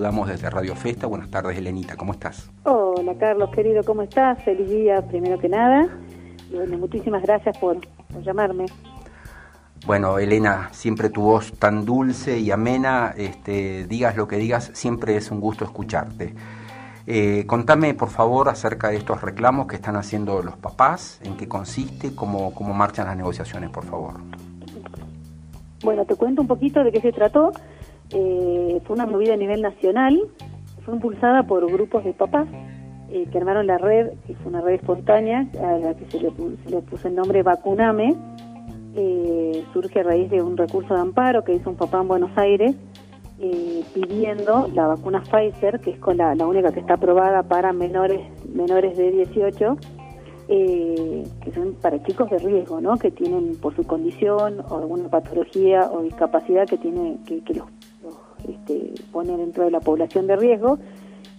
saludamos desde Radio Festa. Buenas tardes, Elenita, ¿cómo estás? Hola, Carlos, querido, ¿cómo estás? Feliz día, primero que nada. Bueno, muchísimas gracias por, llamarme. Bueno, Elena, siempre tu voz tan dulce y amena, este, digas lo que digas, siempre es un gusto escucharte. Eh, contame, por favor, acerca de estos reclamos que están haciendo los papás, en qué consiste, cómo, cómo marchan las negociaciones, por favor. Bueno, te cuento un poquito de qué se trató. Eh, fue una movida a nivel nacional, fue impulsada por grupos de papás eh, que armaron la red, que fue una red espontánea, a la que se le, puso el nombre Vacuname. surge a raíz de un recurso de amparo que hizo un papá en Buenos Aires eh, pidiendo la vacuna Pfizer, que es con la, única que está aprobada para menores menores de 18, eh, que son para chicos de riesgo, ¿no? Que tienen por su condición o alguna patología o discapacidad que tiene que, los, este, pone dentro de la población de riesgo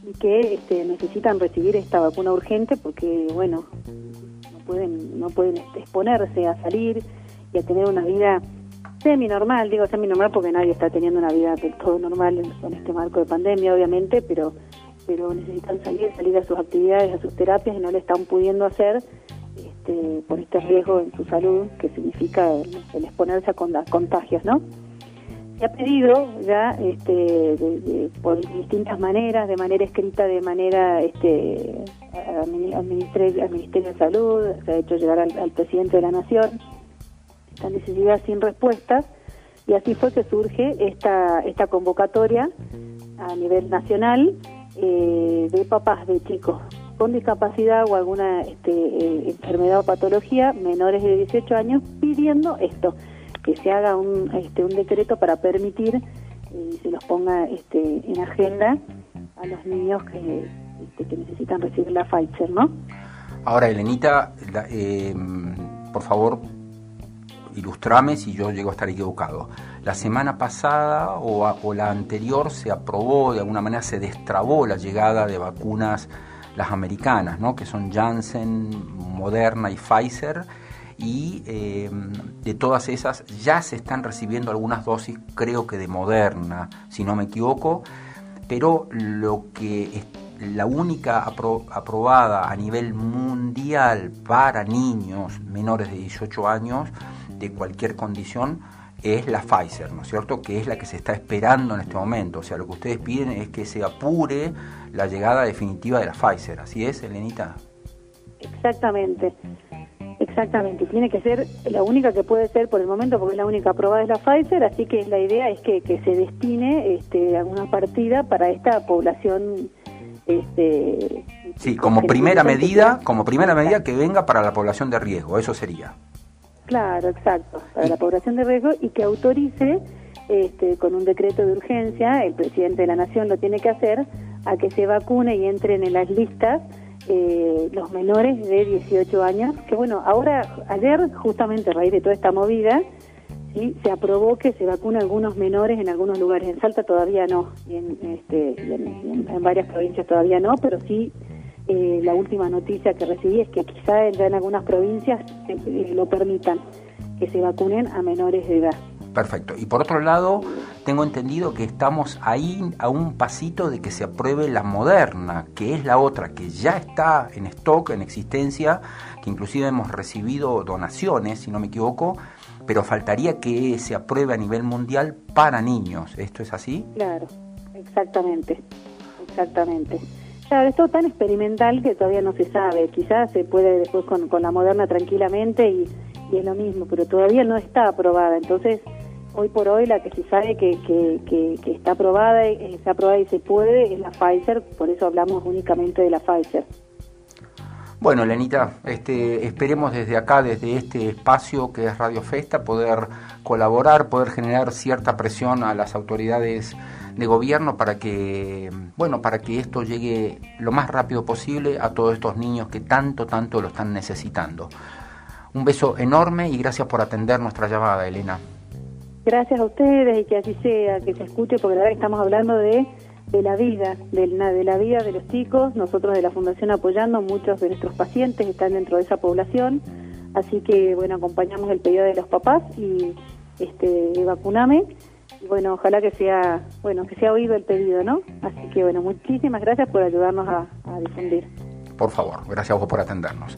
y que este, necesitan recibir esta vacuna urgente porque, bueno, no pueden no pueden exponerse a salir y a tener una vida semi-normal, digo semi-normal porque nadie está teniendo una vida del todo normal con este marco de pandemia, obviamente, pero pero necesitan salir, salir a sus actividades, a sus terapias y no le están pudiendo hacer este, por este riesgo en su salud que significa el, exponerse a contagios, ¿no? Se ha pedido ya este, por distintas maneras, de manera escrita, de manera este, al, ministerio, de Salud, se ha hecho llegar al presidente de la Nación, esta necesidad sin respuestas y así fue que surge esta, esta convocatoria a nivel nacional eh, de papás de chicos con discapacidad o alguna este, eh, enfermedad o patología menores de 18 años pidiendo esto, que se haga un, este, un decreto para permitir eh, y se los ponga este, en agenda a los niños que, este, que necesitan recibir la Pfizer, ¿no? Ahora, Elenita, por favor, ilustrame si yo llego a estar equivocado. La semana pasada o, la anterior se aprobó, de alguna manera se destrabó la llegada de vacunas, las americanas, ¿no? que son Janssen, Moderna y Pfizer, y em, de todas esas ya se están recibiendo algunas dosis, creo que de Moderna, si no me equivoco, pero lo que la única aprobada a nivel mundial para niños menores de 18 años de cualquier condición es la Pfizer, ¿no es cierto? Que es la que se está esperando en este momento. O sea, lo que ustedes piden es que se apure la llegada definitiva de la Pfizer. ¿Así es, Elenita? Exactamente. Exactamente, tiene que ser la única que puede ser por el momento, porque es la única aprobada es la Pfizer, así que la idea es que, se destine este, alguna partida para esta población este, sí, como primera medida, como primera medida que venga para la población de riesgo, eso sería. Claro, exacto, para la población de riesgo y que autorice este, con un decreto de urgencia, el presidente de la Nación lo tiene que hacer, a que se vacune y entren en las listas eh, los menores de 18 años, que bueno, ahora, ayer, justamente a raíz de toda esta movida, ¿sí? se aprobó que se vacune algunos menores en algunos lugares, en Salta todavía no, y en, este, en varias provincias todavía no, pero sí eh, la última noticia que recibí es que quizá ya en algunas provincias eh, lo permitan, que se vacunen a menores de edad. Perfecto. Y por otro lado, tengo entendido que estamos ahí a un pasito de que se apruebe la moderna, que es la otra que ya está en stock, en existencia, que inclusive hemos recibido donaciones, si no me equivoco, pero faltaría que se apruebe a nivel mundial para niños. ¿Esto es así? Claro, exactamente, exactamente. Claro, es tan experimental que todavía no se sabe. Quizás se puede después con, la moderna tranquilamente y, es lo mismo, pero todavía no está aprobada. Entonces, hoy por hoy la que se sabe que, está aprobada, está aprobada y se puede es la Pfizer, por eso hablamos únicamente de la Pfizer. Bueno, Lenita, este, esperemos desde acá, desde este espacio que es Radio Festa, poder colaborar, poder generar cierta presión a las autoridades de gobierno para que, bueno, para que esto llegue lo más rápido posible a todos estos niños que tanto, tanto lo están necesitando. Un beso enorme y gracias por atender nuestra llamada, Elena. Gracias a ustedes y que así sea, que se escuche, porque la verdad estamos hablando de, de la vida, de de la vida de los chicos. Nosotros de la Fundación apoyando, muchos de nuestros pacientes están dentro de esa población. Así que, bueno, acompañamos el pedido de los papás y este, vacuname Y bueno, ojalá que sea, bueno, que sea oído el pedido, ¿no? Así que bueno, muchísimas gracias por ayudarnos a, a difundir. Por favor, gracias a vos por atendernos.